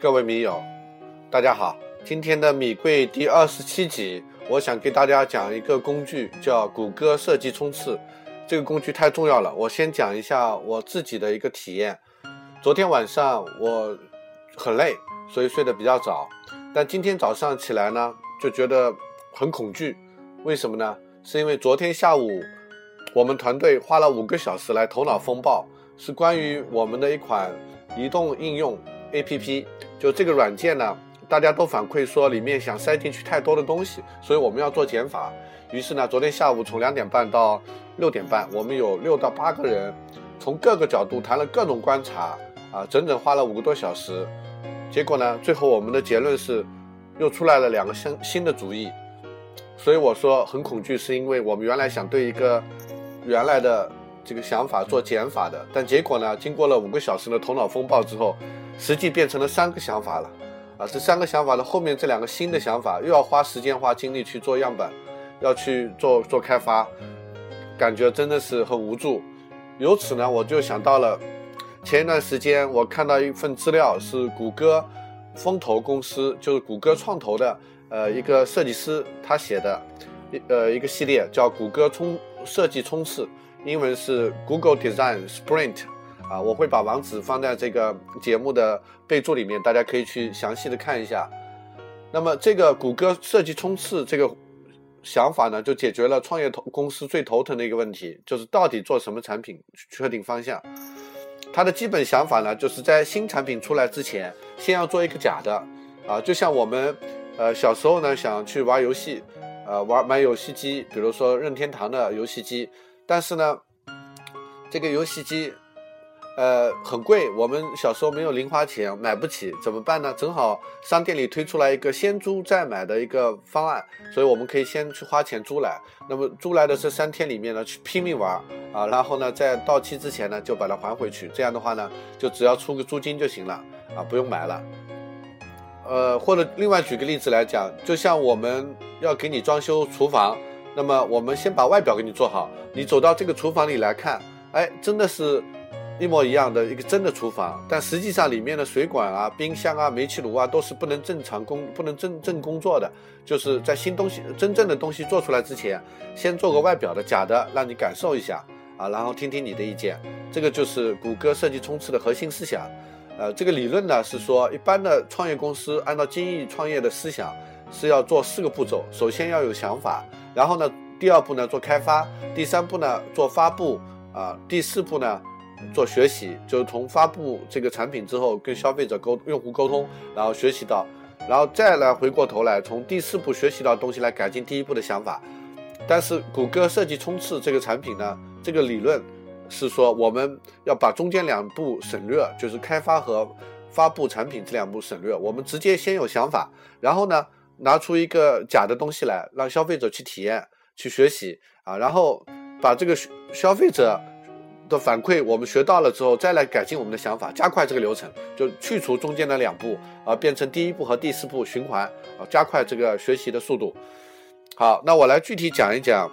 各位米友，大家好。今天的米贵第二十七集，我想给大家讲一个工具，叫谷歌设计冲刺。这个工具太重要了，我先讲一下我自己的一个体验。昨天晚上我很累，所以睡得比较早。但今天早上起来呢，就觉得很恐惧。为什么呢？是因为昨天下午我们团队花了五个小时来头脑风暴，是关于我们的一款移动应用 APP。就这个软件呢，大家都反馈说里面想塞进去太多的东西，所以我们要做减法。于是呢，昨天下午从两点半到六点半，我们有六到八个人，从各个角度谈了各种观察，啊，整整花了五个多小时。结果呢，最后我们的结论是，又出来了两个新新的主意。所以我说很恐惧，是因为我们原来想对一个原来的这个想法做减法的，但结果呢，经过了五个小时的头脑风暴之后。实际变成了三个想法了，啊，这三个想法的后面这两个新的想法又要花时间花精力去做样本，要去做做开发，感觉真的是很无助。由此呢，我就想到了前一段时间我看到一份资料，是谷歌风投公司，就是谷歌创投的，呃，一个设计师他写的，一呃一个系列叫谷歌冲设计冲刺，英文是 Google Design Sprint。啊，我会把网址放在这个节目的备注里面，大家可以去详细的看一下。那么，这个谷歌设计冲刺这个想法呢，就解决了创业头公司最头疼的一个问题，就是到底做什么产品，确定方向。它的基本想法呢，就是在新产品出来之前，先要做一个假的。啊，就像我们呃小时候呢，想去玩游戏，呃玩买游戏机，比如说任天堂的游戏机，但是呢，这个游戏机。呃，很贵，我们小时候没有零花钱买不起，怎么办呢？正好商店里推出来一个先租再买的一个方案，所以我们可以先去花钱租来。那么租来的这三天里面呢，去拼命玩啊，然后呢，在到期之前呢，就把它还回去。这样的话呢，就只要出个租金就行了啊，不用买了。呃，或者另外举个例子来讲，就像我们要给你装修厨房，那么我们先把外表给你做好，你走到这个厨房里来看，哎，真的是。一模一样的一个真的厨房，但实际上里面的水管啊、冰箱啊、煤气炉啊都是不能正常工、不能正正工作的。就是在新东西、真正的东西做出来之前，先做个外表的假的，让你感受一下啊，然后听听你的意见。这个就是谷歌设计冲刺的核心思想。呃，这个理论呢是说，一般的创业公司按照精益创业的思想是要做四个步骤：首先要有想法，然后呢，第二步呢做开发，第三步呢做发布啊，第四步呢。做学习，就是从发布这个产品之后，跟消费者沟用户沟通，然后学习到，然后再来回过头来，从第四步学习到东西来改进第一步的想法。但是谷歌设计冲刺这个产品呢，这个理论是说我们要把中间两步省略，就是开发和发布产品这两步省略，我们直接先有想法，然后呢拿出一个假的东西来，让消费者去体验、去学习啊，然后把这个消费者。的反馈，我们学到了之后，再来改进我们的想法，加快这个流程，就去除中间的两步，啊，变成第一步和第四步循环，啊，加快这个学习的速度。好，那我来具体讲一讲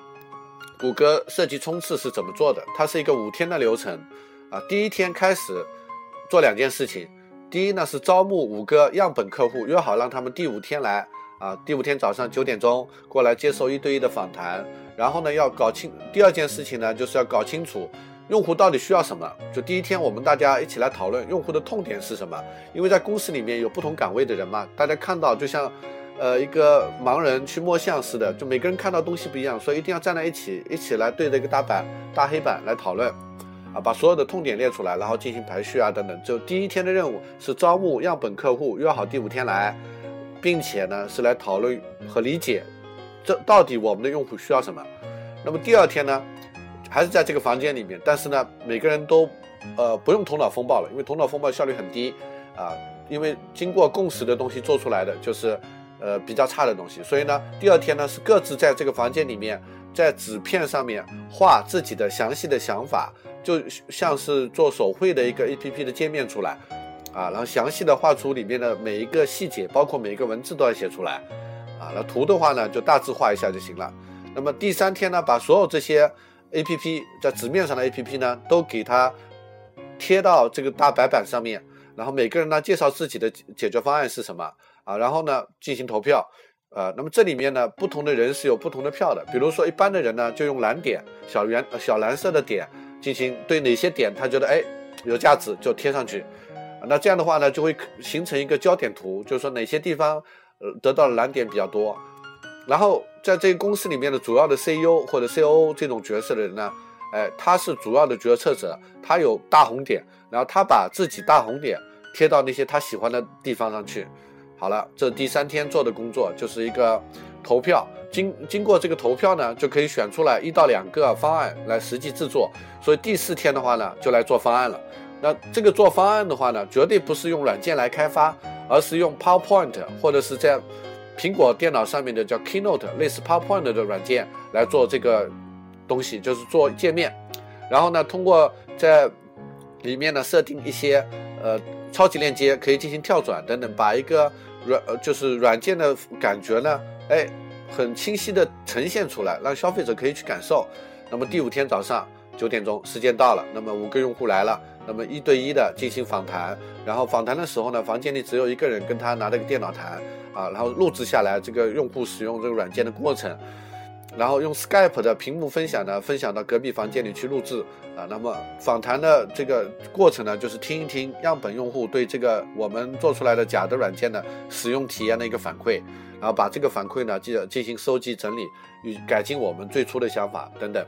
谷歌设计冲刺是怎么做的。它是一个五天的流程，啊，第一天开始做两件事情，第一呢是招募五个样本客户，约好让他们第五天来，啊，第五天早上九点钟过来接受一对一的访谈，然后呢要搞清第二件事情呢就是要搞清楚。用户到底需要什么？就第一天，我们大家一起来讨论用户的痛点是什么。因为在公司里面有不同岗位的人嘛，大家看到就像，呃，一个盲人去摸象似的，就每个人看到东西不一样，所以一定要站在一起，一起来对着一个大板、大黑板来讨论，啊，把所有的痛点列出来，然后进行排序啊等等。就第一天的任务是招募样本客户，约好第五天来，并且呢是来讨论和理解，这到底我们的用户需要什么。那么第二天呢？还是在这个房间里面，但是呢，每个人都，呃，不用头脑风暴了，因为头脑风暴效率很低，啊，因为经过共识的东西做出来的就是，呃，比较差的东西。所以呢，第二天呢是各自在这个房间里面，在纸片上面画自己的详细的想法，就像是做手绘的一个 A P P 的界面出来，啊，然后详细的画出里面的每一个细节，包括每一个文字都要写出来，啊，那图的话呢就大致画一下就行了。那么第三天呢，把所有这些。A P P 在纸面上的 A P P 呢，都给它贴到这个大白板上面，然后每个人呢介绍自己的解决方案是什么啊，然后呢进行投票。呃，那么这里面呢，不同的人是有不同的票的。比如说，一般的人呢，就用蓝点、小圆、小蓝色的点进行对哪些点他觉得哎有价值就贴上去。那这样的话呢，就会形成一个焦点图，就是说哪些地方呃得到的蓝点比较多。然后在这个公司里面的主要的 CEO 或者 COO 这种角色的人呢，哎，他是主要的决策者，他有大红点，然后他把自己大红点贴到那些他喜欢的地方上去。好了，这第三天做的工作就是一个投票，经经过这个投票呢，就可以选出来一到两个方案来实际制作。所以第四天的话呢，就来做方案了。那这个做方案的话呢，绝对不是用软件来开发，而是用 PowerPoint 或者是在苹果电脑上面的叫 Keynote 类似 PowerPoint 的软件来做这个东西，就是做界面。然后呢，通过在里面呢设定一些呃超级链接，可以进行跳转等等，把一个软呃，就是软件的感觉呢，哎，很清晰的呈现出来，让消费者可以去感受。那么第五天早上九点钟，时间到了，那么五个用户来了，那么一对一的进行访谈。然后访谈的时候呢，房间里只有一个人跟他拿着个电脑谈啊，然后录制下来这个用户使用这个软件的过程。然后用 Skype 的屏幕分享呢，分享到隔壁房间里去录制啊。那么访谈的这个过程呢，就是听一听样本用户对这个我们做出来的假的软件的使用体验的一个反馈，然后把这个反馈呢进进行收集整理与改进我们最初的想法等等。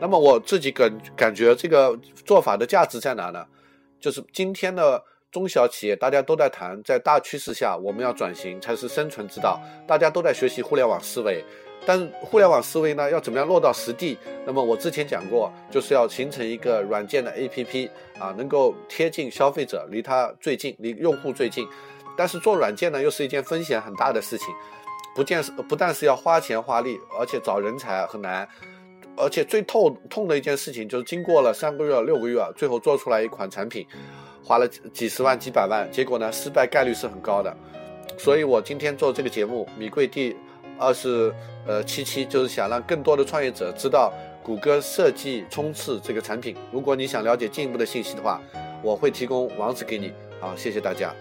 那么我自己感感觉这个做法的价值在哪呢？就是今天的中小企业大家都在谈，在大趋势下我们要转型才是生存之道，大家都在学习互联网思维。但互联网思维呢，要怎么样落到实地？那么我之前讲过，就是要形成一个软件的 APP 啊，能够贴近消费者，离他最近，离用户最近。但是做软件呢，又是一件风险很大的事情，不见是不但是要花钱花力，而且找人才很难，而且最痛痛的一件事情就是经过了三个月、六个月，最后做出来一款产品，花了几十万、几百万，结果呢，失败概率是很高的。所以我今天做这个节目，米贵第。二十，呃，七期就是想让更多的创业者知道谷歌设计冲刺这个产品。如果你想了解进一步的信息的话，我会提供网址给你。好，谢谢大家。